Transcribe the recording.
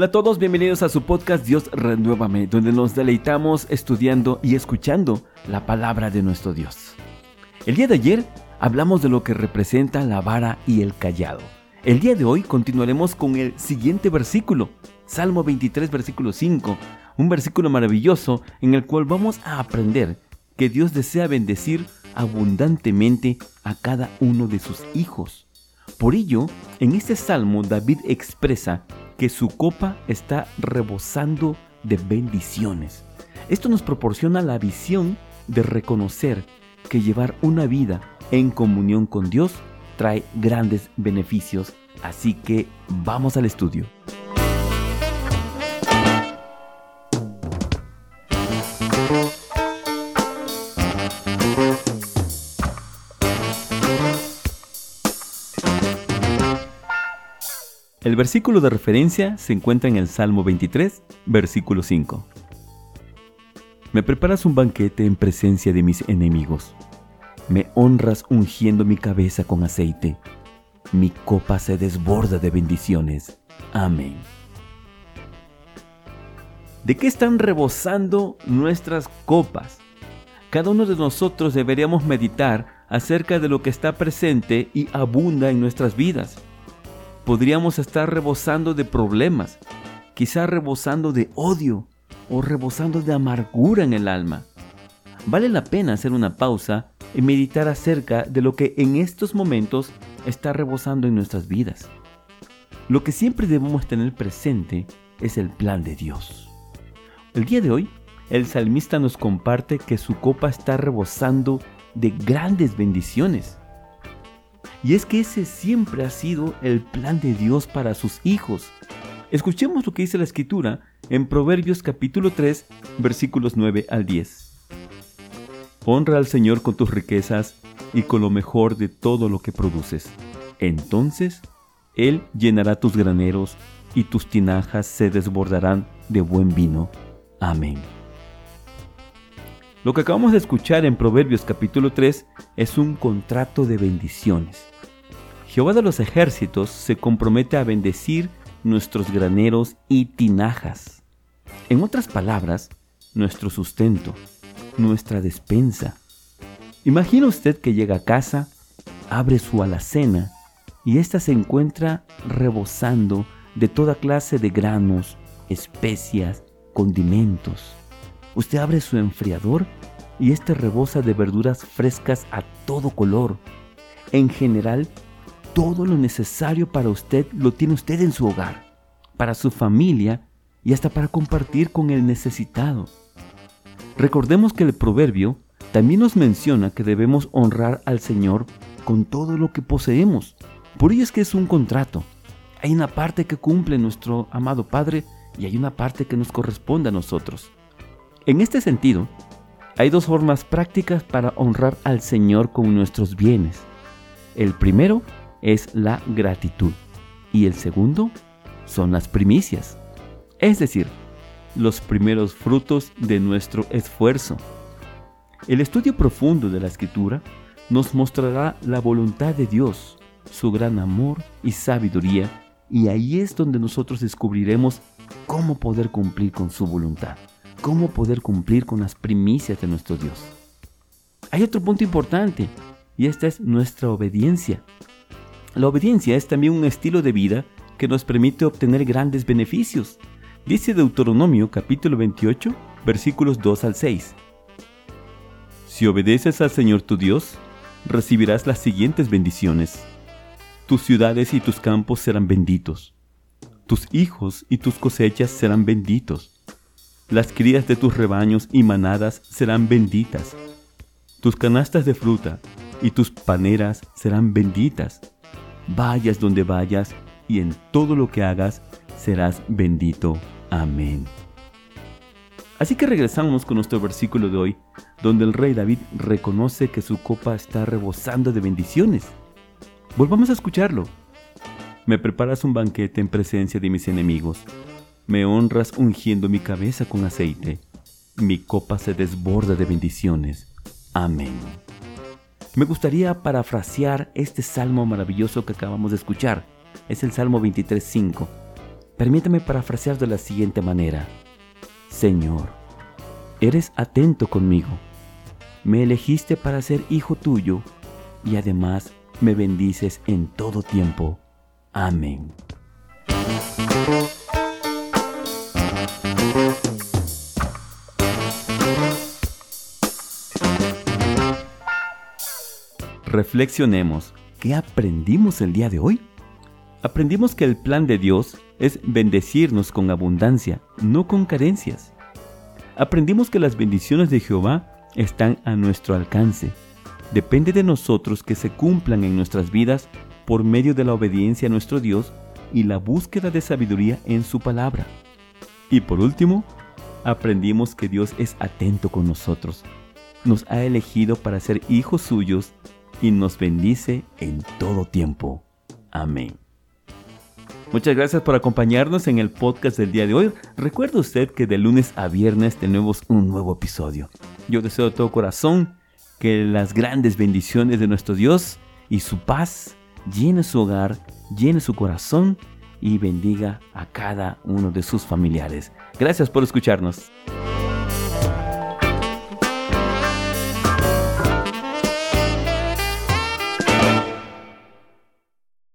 Hola a todos, bienvenidos a su podcast Dios Renuévame, donde nos deleitamos estudiando y escuchando la palabra de nuestro Dios. El día de ayer hablamos de lo que representa la vara y el callado. El día de hoy continuaremos con el siguiente versículo, Salmo 23, versículo 5, un versículo maravilloso en el cual vamos a aprender que Dios desea bendecir abundantemente a cada uno de sus hijos. Por ello, en este salmo David expresa que su copa está rebosando de bendiciones. Esto nos proporciona la visión de reconocer que llevar una vida en comunión con Dios trae grandes beneficios. Así que vamos al estudio. El versículo de referencia se encuentra en el Salmo 23, versículo 5. Me preparas un banquete en presencia de mis enemigos. Me honras ungiendo mi cabeza con aceite. Mi copa se desborda de bendiciones. Amén. ¿De qué están rebosando nuestras copas? Cada uno de nosotros deberíamos meditar acerca de lo que está presente y abunda en nuestras vidas podríamos estar rebosando de problemas, quizá rebosando de odio o rebosando de amargura en el alma. Vale la pena hacer una pausa y meditar acerca de lo que en estos momentos está rebosando en nuestras vidas. Lo que siempre debemos tener presente es el plan de Dios. El día de hoy, el salmista nos comparte que su copa está rebosando de grandes bendiciones. Y es que ese siempre ha sido el plan de Dios para sus hijos. Escuchemos lo que dice la escritura en Proverbios capítulo 3 versículos 9 al 10. Honra al Señor con tus riquezas y con lo mejor de todo lo que produces. Entonces Él llenará tus graneros y tus tinajas se desbordarán de buen vino. Amén. Lo que acabamos de escuchar en Proverbios capítulo 3 es un contrato de bendiciones. Jehová de los ejércitos se compromete a bendecir nuestros graneros y tinajas. En otras palabras, nuestro sustento, nuestra despensa. Imagina usted que llega a casa, abre su alacena y ésta se encuentra rebosando de toda clase de granos, especias, condimentos. Usted abre su enfriador y este rebosa de verduras frescas a todo color. En general, todo lo necesario para usted lo tiene usted en su hogar, para su familia y hasta para compartir con el necesitado. Recordemos que el proverbio también nos menciona que debemos honrar al Señor con todo lo que poseemos. Por ello es que es un contrato. Hay una parte que cumple nuestro amado Padre y hay una parte que nos corresponde a nosotros. En este sentido, hay dos formas prácticas para honrar al Señor con nuestros bienes. El primero es la gratitud y el segundo son las primicias, es decir, los primeros frutos de nuestro esfuerzo. El estudio profundo de la escritura nos mostrará la voluntad de Dios, su gran amor y sabiduría, y ahí es donde nosotros descubriremos cómo poder cumplir con su voluntad cómo poder cumplir con las primicias de nuestro Dios. Hay otro punto importante y esta es nuestra obediencia. La obediencia es también un estilo de vida que nos permite obtener grandes beneficios. Dice Deuteronomio capítulo 28 versículos 2 al 6. Si obedeces al Señor tu Dios, recibirás las siguientes bendiciones. Tus ciudades y tus campos serán benditos. Tus hijos y tus cosechas serán benditos las crías de tus rebaños y manadas serán benditas. Tus canastas de fruta y tus paneras serán benditas. Vayas donde vayas y en todo lo que hagas serás bendito. Amén. Así que regresamos con nuestro versículo de hoy, donde el rey David reconoce que su copa está rebosando de bendiciones. Volvamos a escucharlo. Me preparas un banquete en presencia de mis enemigos me honras ungiendo mi cabeza con aceite. Mi copa se desborda de bendiciones. Amén. Me gustaría parafrasear este salmo maravilloso que acabamos de escuchar. Es el Salmo 23.5, Permítame parafrasear de la siguiente manera. Señor, eres atento conmigo. Me elegiste para ser hijo tuyo y además me bendices en todo tiempo. Amén. Reflexionemos, ¿qué aprendimos el día de hoy? Aprendimos que el plan de Dios es bendecirnos con abundancia, no con carencias. Aprendimos que las bendiciones de Jehová están a nuestro alcance. Depende de nosotros que se cumplan en nuestras vidas por medio de la obediencia a nuestro Dios y la búsqueda de sabiduría en su palabra. Y por último, aprendimos que Dios es atento con nosotros. Nos ha elegido para ser hijos suyos y nos bendice en todo tiempo. Amén. Muchas gracias por acompañarnos en el podcast del día de hoy. Recuerda usted que de lunes a viernes tenemos un nuevo episodio. Yo deseo de todo corazón que las grandes bendiciones de nuestro Dios y su paz llene su hogar, llene su corazón y bendiga a cada uno de sus familiares. Gracias por escucharnos.